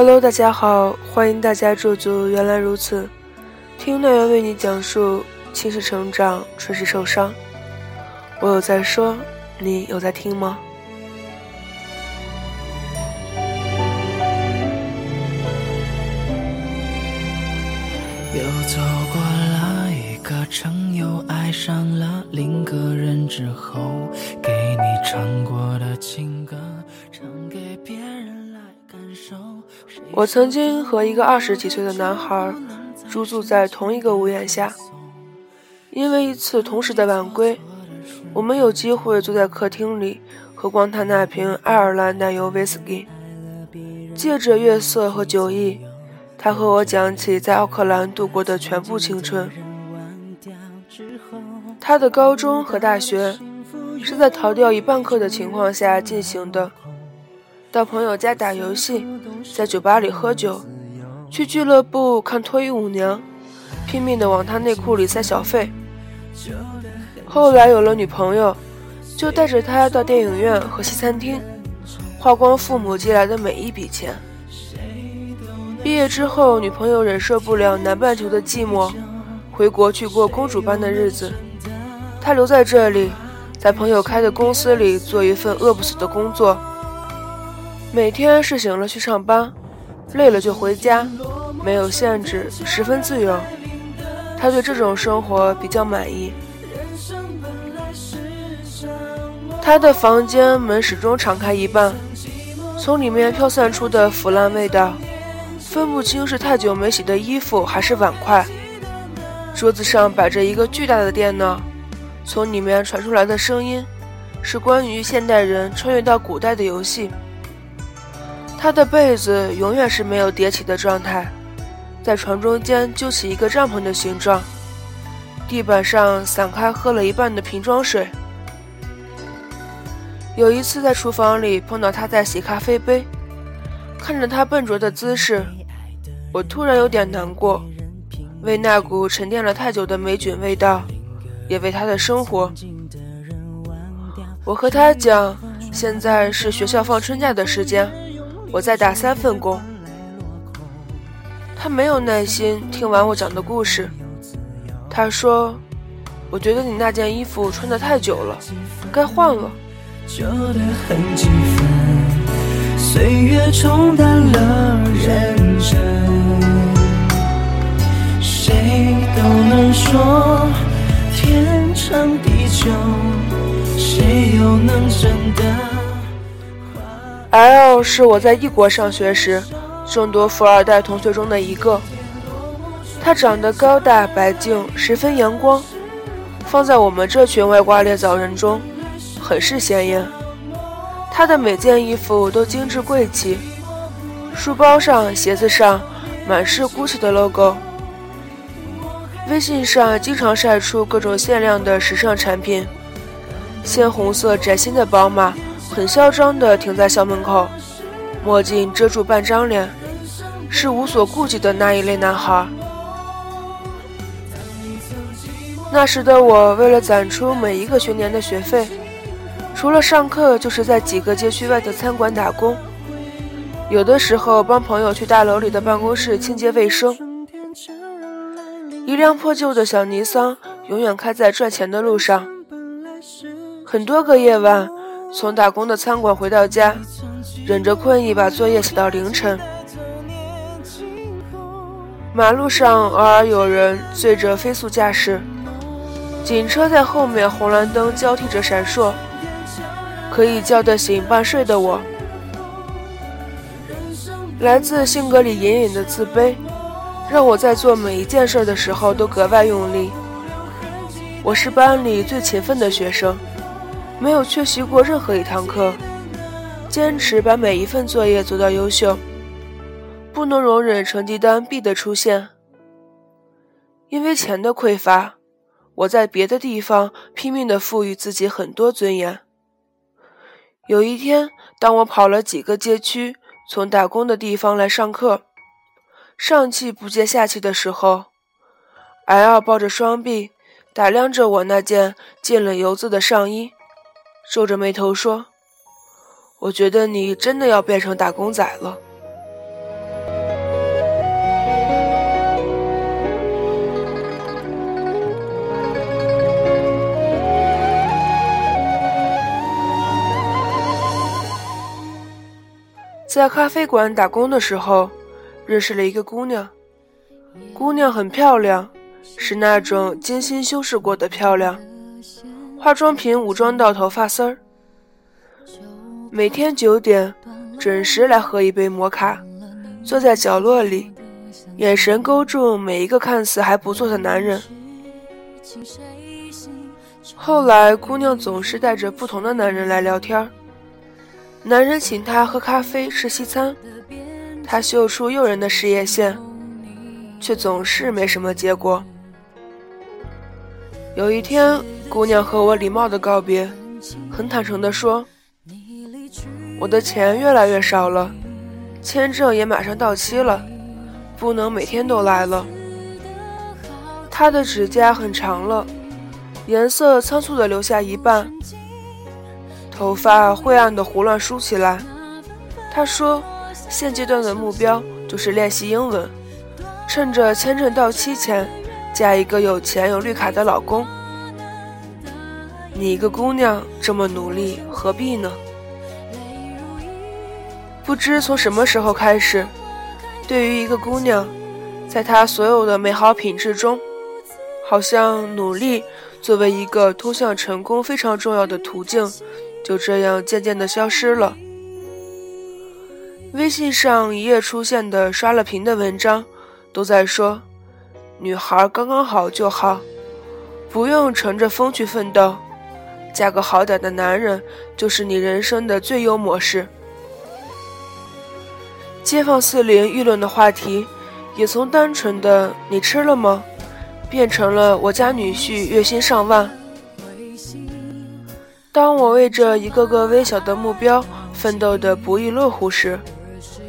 Hello，大家好，欢迎大家驻足。原来如此，听乐园为你讲述青史成长，春时受伤。我有在说，你有在听吗？又走过了一个城，又爱上了另个人之后，给你唱过的情歌，唱给别人。我曾经和一个二十几岁的男孩租住在同一个屋檐下，因为一次同时的晚归，我们有机会坐在客厅里喝光他那瓶爱尔兰奶油威士忌，借着月色和酒意。他和我讲起在奥克兰度过的全部青春。他的高中和大学是在逃掉一半课的情况下进行的，到朋友家打游戏，在酒吧里喝酒，去俱乐部看脱衣舞娘，拼命地往他内裤里塞小费。后来有了女朋友，就带着她到电影院和西餐厅，花光父母寄来的每一笔钱。毕业之后，女朋友忍受不了南半球的寂寞，回国去过公主般的日子。他留在这里，在朋友开的公司里做一份饿不死的工作，每天睡醒了去上班，累了就回家，没有限制，十分自由。他对这种生活比较满意。他的房间门始终敞开一半，从里面飘散出的腐烂味道。分不清是太久没洗的衣服还是碗筷。桌子上摆着一个巨大的电脑，从里面传出来的声音是关于现代人穿越到古代的游戏。他的被子永远是没有叠起的状态，在床中间揪起一个帐篷的形状。地板上散开喝了一半的瓶装水。有一次在厨房里碰到他在洗咖啡杯，看着他笨拙的姿势。我突然有点难过，为那股沉淀了太久的霉菌味道，也为他的生活。我和他讲，现在是学校放春假的时间，我在打三份工。他没有耐心听完我讲的故事，他说：“我觉得你那件衣服穿的太久了，该换了。”岁月冲淡了认真。谁都能说天长地久，谁又能真的？L 是我在异国上学时众多富二代同学中的一个，他长得高大白净，十分阳光，放在我们这群外挂猎枣人中，很是显眼。他的每件衣服都精致贵气，书包上、鞋子上满是 GUCCI 的 logo。微信上经常晒出各种限量的时尚产品，鲜红色崭新的宝马很嚣张地停在校门口，墨镜遮住半张脸，是无所顾忌的那一类男孩。那时的我，为了攒出每一个学年的学费，除了上课，就是在几个街区外的餐馆打工，有的时候帮朋友去大楼里的办公室清洁卫生。一辆破旧的小尼桑永远开在赚钱的路上。很多个夜晚，从打工的餐馆回到家，忍着困意把作业写到凌晨。马路上偶尔有人醉着飞速驾驶，警车在后面，红蓝灯交替着闪烁，可以叫得醒半睡的我。来自性格里隐隐的自卑。让我在做每一件事的时候都格外用力。我是班里最勤奋的学生，没有缺席过任何一堂课，坚持把每一份作业做到优秀，不能容忍成绩单 B 的出现。因为钱的匮乏，我在别的地方拼命地赋予自己很多尊严。有一天，当我跑了几个街区，从打工的地方来上课。上气不接下气的时候，L 抱着双臂，打量着我那件浸了油渍的上衣，皱着眉头说我觉得你真的要变成打工仔了。在咖啡馆打工的时候认识了一个姑娘。姑娘很漂亮是那种精心修饰过的漂亮。化妆品武装到头发丝儿。每天九点准时来喝一杯摩卡，坐在角落里，眼神勾住每一个看似还不错的男人。后来，姑娘总是带着不同的男人来聊天男人请她喝咖啡、吃西餐，她秀出诱人的事业线，却总是没什么结果。有一天，姑娘和我礼貌的告别，很坦诚的说：“我的钱越来越少了，签证也马上到期了，不能每天都来了。”她的指甲很长了。颜色仓促地留下一半，头发灰暗的胡乱梳起来。他说：“现阶段的目标就是练习英文，趁着签证到期前，嫁一个有钱有绿卡的老公。”你一个姑娘这么努力，何必呢？不知从什么时候开始，对于一个姑娘，在她所有的美好品质中，好像努力。作为一个通向成功非常重要的途径，就这样渐渐的消失了。微信上一夜出现的刷了屏的文章，都在说：“女孩刚刚好就好，不用乘着风去奋斗，嫁个好点的男人就是你人生的最优模式。”街坊四邻议论的话题，也从单纯的“你吃了吗？”变成了我家女婿月薪上万。当我为这一个个微小的目标奋斗的不亦乐乎时，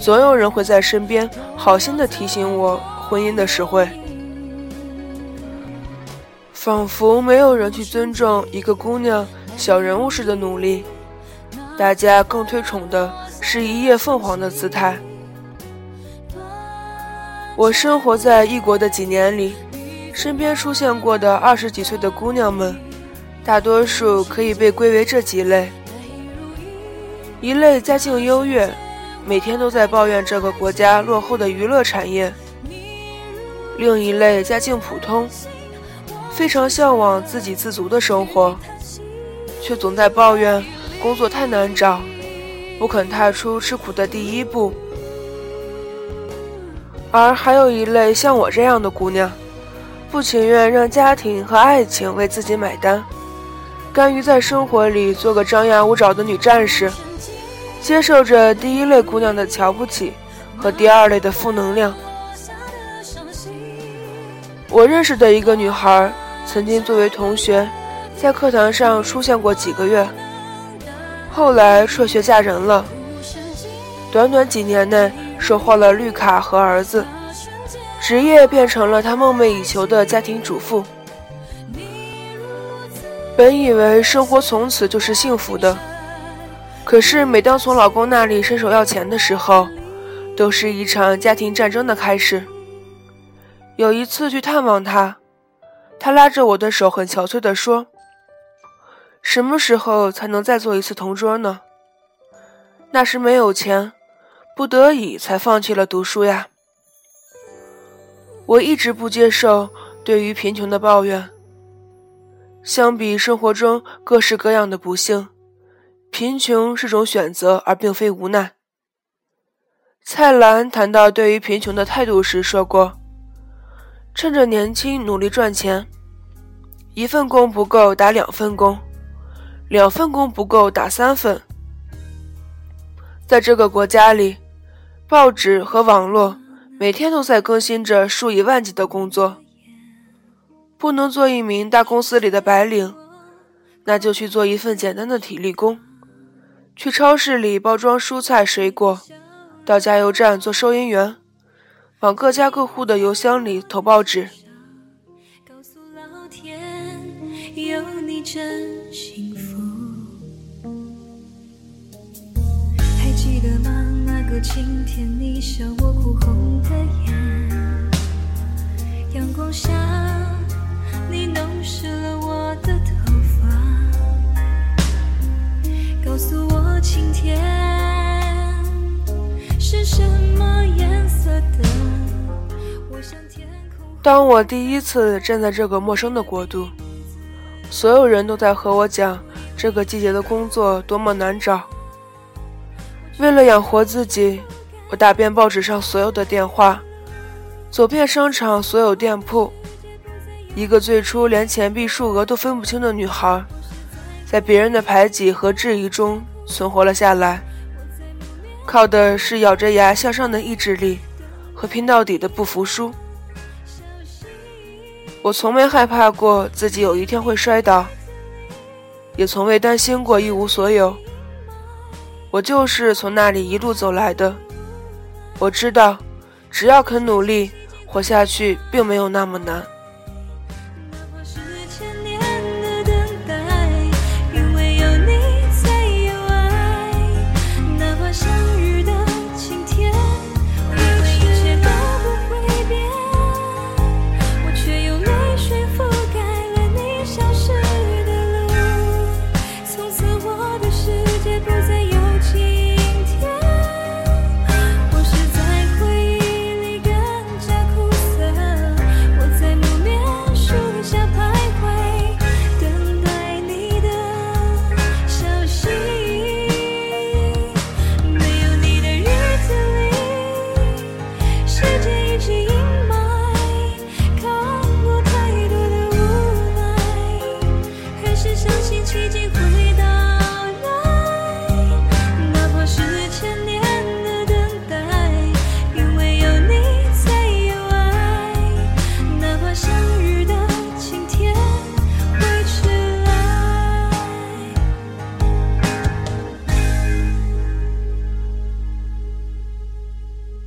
总有人会在身边好心的提醒我婚姻的实惠。仿佛没有人去尊重一个姑娘小人物式的努力，大家更推崇的是一夜凤凰的姿态。我生活在异国的几年里。身边出现过的二十几岁的姑娘们，大多数可以被归为这几类：一类家境优越，每天都在抱怨这个国家落后的娱乐产业；另一类家境普通，非常向往自给自足的生活，却总在抱怨工作太难找，不肯踏出吃苦的第一步；而还有一类像我这样的姑娘。不情愿让家庭和爱情为自己买单，甘于在生活里做个张牙舞爪的女战士，接受着第一类姑娘的瞧不起和第二类的负能量。我认识的一个女孩，曾经作为同学，在课堂上出现过几个月，后来辍学嫁人了，短短几年内收获了绿卡和儿子。职业变成了她梦寐以求的家庭主妇。本以为生活从此就是幸福的，可是每当从老公那里伸手要钱的时候，都是一场家庭战争的开始。有一次去探望她，他拉着我的手，很憔悴地说：“什么时候才能再做一次同桌呢？”那时没有钱，不得已才放弃了读书呀。我一直不接受对于贫穷的抱怨。相比生活中各式各样的不幸，贫穷是种选择，而并非无奈。蔡澜谈到对于贫穷的态度时说过：“趁着年轻努力赚钱，一份工不够打两份工，两份工不够打三份。”在这个国家里，报纸和网络。每天都在更新着数以万计的工作，不能做一名大公司里的白领，那就去做一份简单的体力工，去超市里包装蔬菜水果，到加油站做收银员，往各家各户的邮箱里投报纸。告诉老天，有你真幸福。还记得吗？那个晴天，你笑我哭红的眼。阳光下，你弄湿当我第一次站在这个陌生的国度，所有人都在和我讲这个季节的工作多么难找。为了养活自己，我打遍报纸上所有的电话，走遍商场所有店铺。一个最初连钱币数额都分不清的女孩，在别人的排挤和质疑中存活了下来，靠的是咬着牙向上的意志力和拼到底的不服输。我从没害怕过自己有一天会摔倒，也从未担心过一无所有。我就是从那里一路走来的。我知道，只要肯努力，活下去并没有那么难。